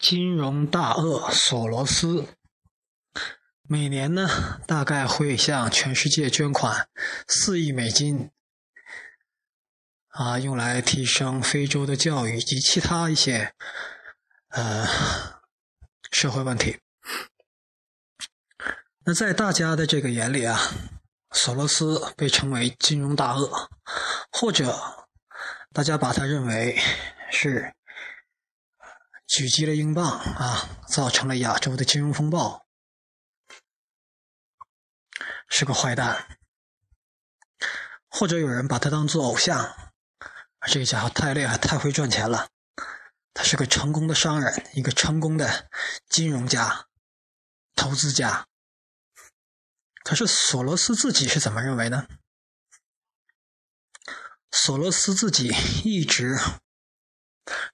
金融大鳄索罗斯每年呢，大概会向全世界捐款四亿美金，啊，用来提升非洲的教育及其他一些呃社会问题。那在大家的这个眼里啊，索罗斯被称为金融大鳄，或者大家把他认为是。狙击了英镑啊，造成了亚洲的金融风暴，是个坏蛋。或者有人把他当做偶像，这个家伙太厉害，太会赚钱了。他是个成功的商人，一个成功的金融家、投资家。可是索罗斯自己是怎么认为呢？索罗斯自己一直。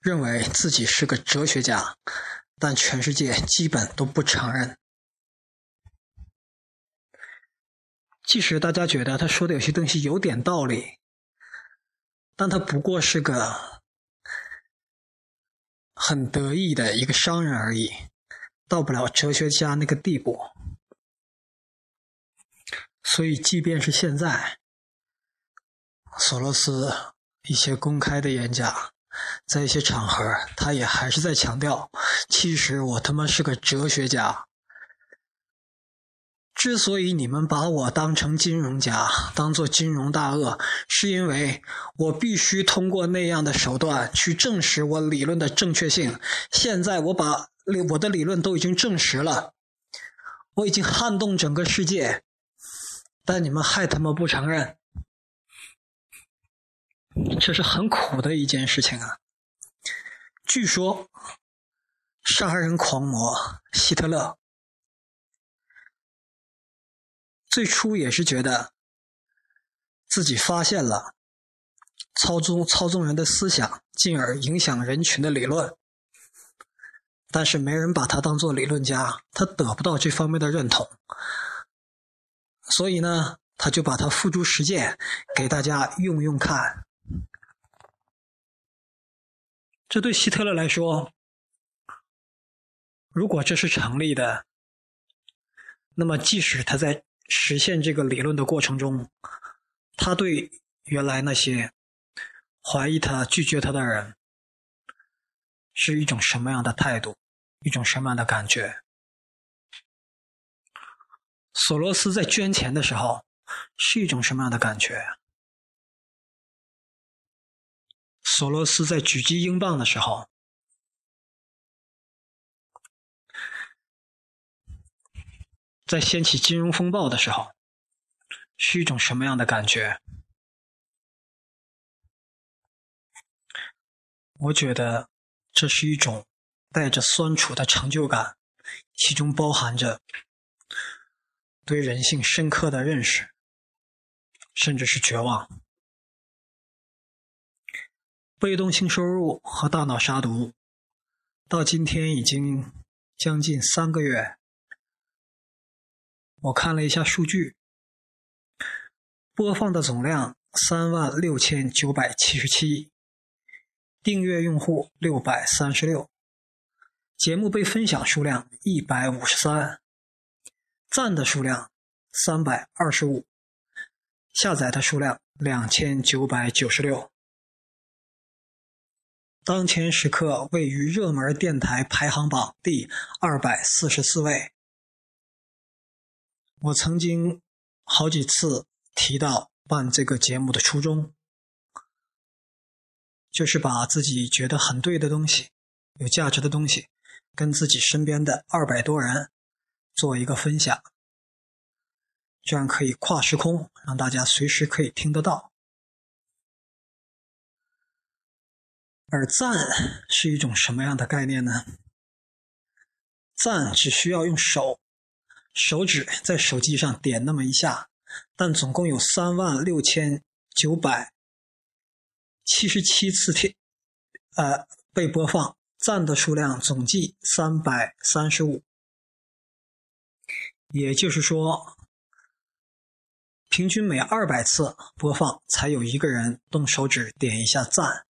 认为自己是个哲学家，但全世界基本都不承认。即使大家觉得他说的有些东西有点道理，但他不过是个很得意的一个商人而已，到不了哲学家那个地步。所以，即便是现在，索罗斯一些公开的演讲。在一些场合，他也还是在强调，其实我他妈是个哲学家。之所以你们把我当成金融家，当做金融大鳄，是因为我必须通过那样的手段去证实我理论的正确性。现在我把我的理论都已经证实了，我已经撼动整个世界，但你们还他妈不承认。这是很苦的一件事情啊！据说，杀人狂魔希特勒最初也是觉得自己发现了操纵操纵人的思想，进而影响人群的理论，但是没人把他当做理论家，他得不到这方面的认同，所以呢，他就把它付诸实践，给大家用用看。这对希特勒来说，如果这是成立的，那么即使他在实现这个理论的过程中，他对原来那些怀疑他、拒绝他的人，是一种什么样的态度，一种什么样的感觉？索罗斯在捐钱的时候，是一种什么样的感觉？索罗斯在狙击英镑的时候，在掀起金融风暴的时候，是一种什么样的感觉？我觉得这是一种带着酸楚的成就感，其中包含着对人性深刻的认识，甚至是绝望。被动性收入和大脑杀毒，到今天已经将近三个月。我看了一下数据，播放的总量三万六千九百七十七，订阅用户六百三十六，节目被分享数量一百五十三，赞的数量三百二十五，下载的数量两千九百九十六。当前时刻位于热门电台排行榜第二百四十四位。我曾经好几次提到办这个节目的初衷，就是把自己觉得很对的东西、有价值的东西，跟自己身边的二百多人做一个分享，这样可以跨时空，让大家随时可以听得到。而赞是一种什么样的概念呢？赞只需要用手手指在手机上点那么一下，但总共有三万六千九百七十七次听，呃，被播放，赞的数量总计三百三十五，也就是说，平均每二百次播放才有一个人动手指点一下赞。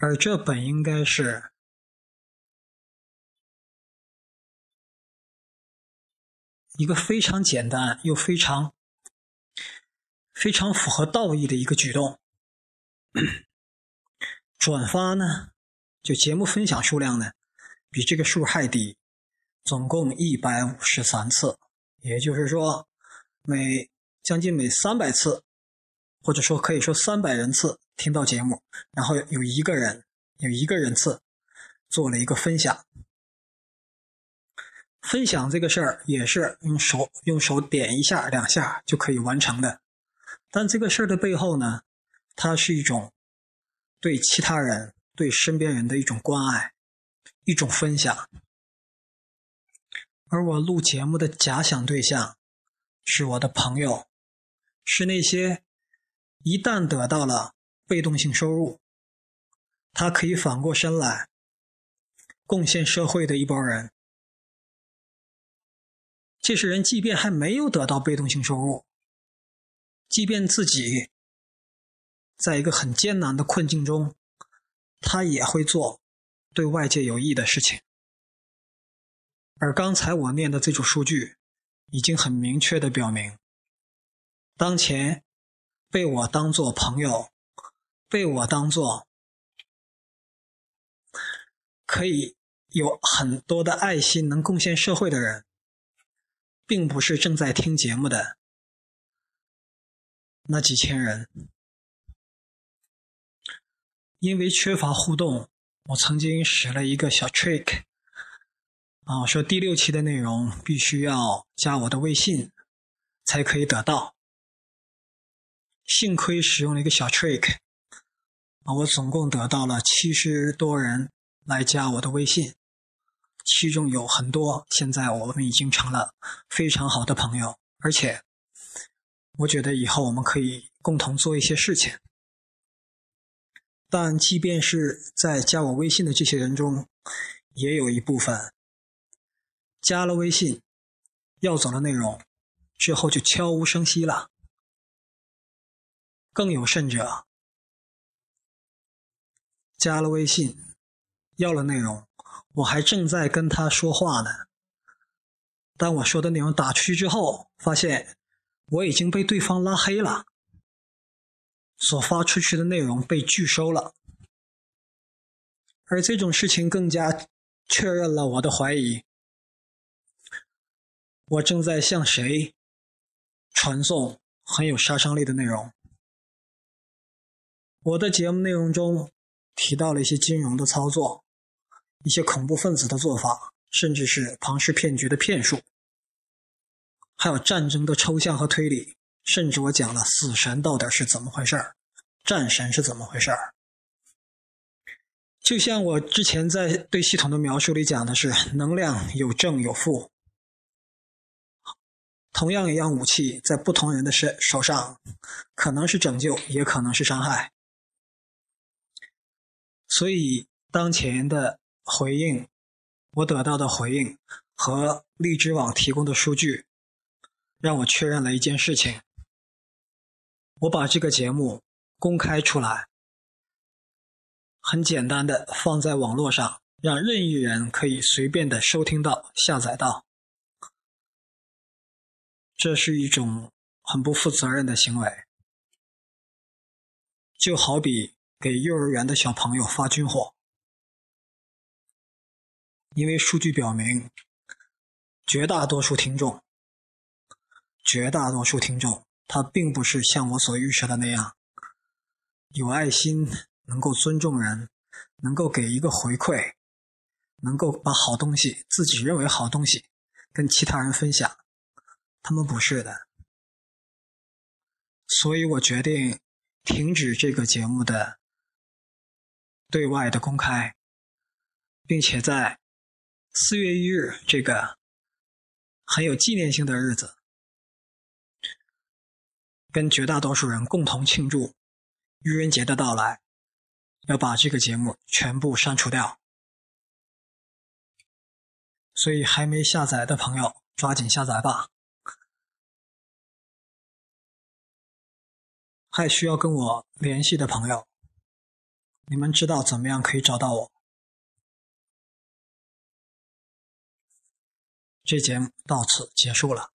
而这本应该是一个非常简单又非常非常符合道义的一个举动。转发呢就节目分享数量呢比这个数还低总共一百五十三次。也就是说每将近每三百次或者说可以说三百人次听到节目，然后有一个人有一个人次做了一个分享。分享这个事儿也是用手用手点一下两下就可以完成的，但这个事儿的背后呢，它是一种对其他人、对身边人的一种关爱，一种分享。而我录节目的假想对象是我的朋友，是那些一旦得到了被动性收入，他可以反过身来贡献社会的一帮人。这些人即便还没有得到被动性收入，即便自己在一个很艰难的困境中，他也会做对外界有益的事情。而刚才我念的这组数据，已经很明确的表明，当前被我当做朋友、被我当做可以有很多的爱心、能贡献社会的人。并不是正在听节目的那几千人，因为缺乏互动，我曾经使了一个小 trick，啊，我说第六期的内容必须要加我的微信才可以得到。幸亏使用了一个小 trick，我总共得到了七十多人来加我的微信。其中有很多，现在我们已经成了非常好的朋友，而且我觉得以后我们可以共同做一些事情。但即便是在加我微信的这些人中，也有一部分加了微信要走的内容之后就悄无声息了。更有甚者，加了微信要了内容。我还正在跟他说话呢，当我说的内容打出去之后，发现我已经被对方拉黑了，所发出去的内容被拒收了，而这种事情更加确认了我的怀疑：我正在向谁传送很有杀伤力的内容？我的节目内容中提到了一些金融的操作。一些恐怖分子的做法，甚至是庞氏骗局的骗术，还有战争的抽象和推理，甚至我讲了死神到底是怎么回事儿，战神是怎么回事儿。就像我之前在对系统的描述里讲的是，能量有正有负，同样一样武器在不同人的身手上，可能是拯救，也可能是伤害。所以当前的。回应我得到的回应和荔枝网提供的数据，让我确认了一件事情：我把这个节目公开出来，很简单的放在网络上，让任意人可以随便的收听到、下载到。这是一种很不负责任的行为，就好比给幼儿园的小朋友发军火。因为数据表明，绝大多数听众，绝大多数听众，他并不是像我所预设的那样有爱心，能够尊重人，能够给一个回馈，能够把好东西自己认为好东西跟其他人分享，他们不是的。所以我决定停止这个节目的对外的公开，并且在。四月一日，这个很有纪念性的日子，跟绝大多数人共同庆祝愚人节的到来，要把这个节目全部删除掉。所以还没下载的朋友，抓紧下载吧。还需要跟我联系的朋友，你们知道怎么样可以找到我？这节目到此结束了。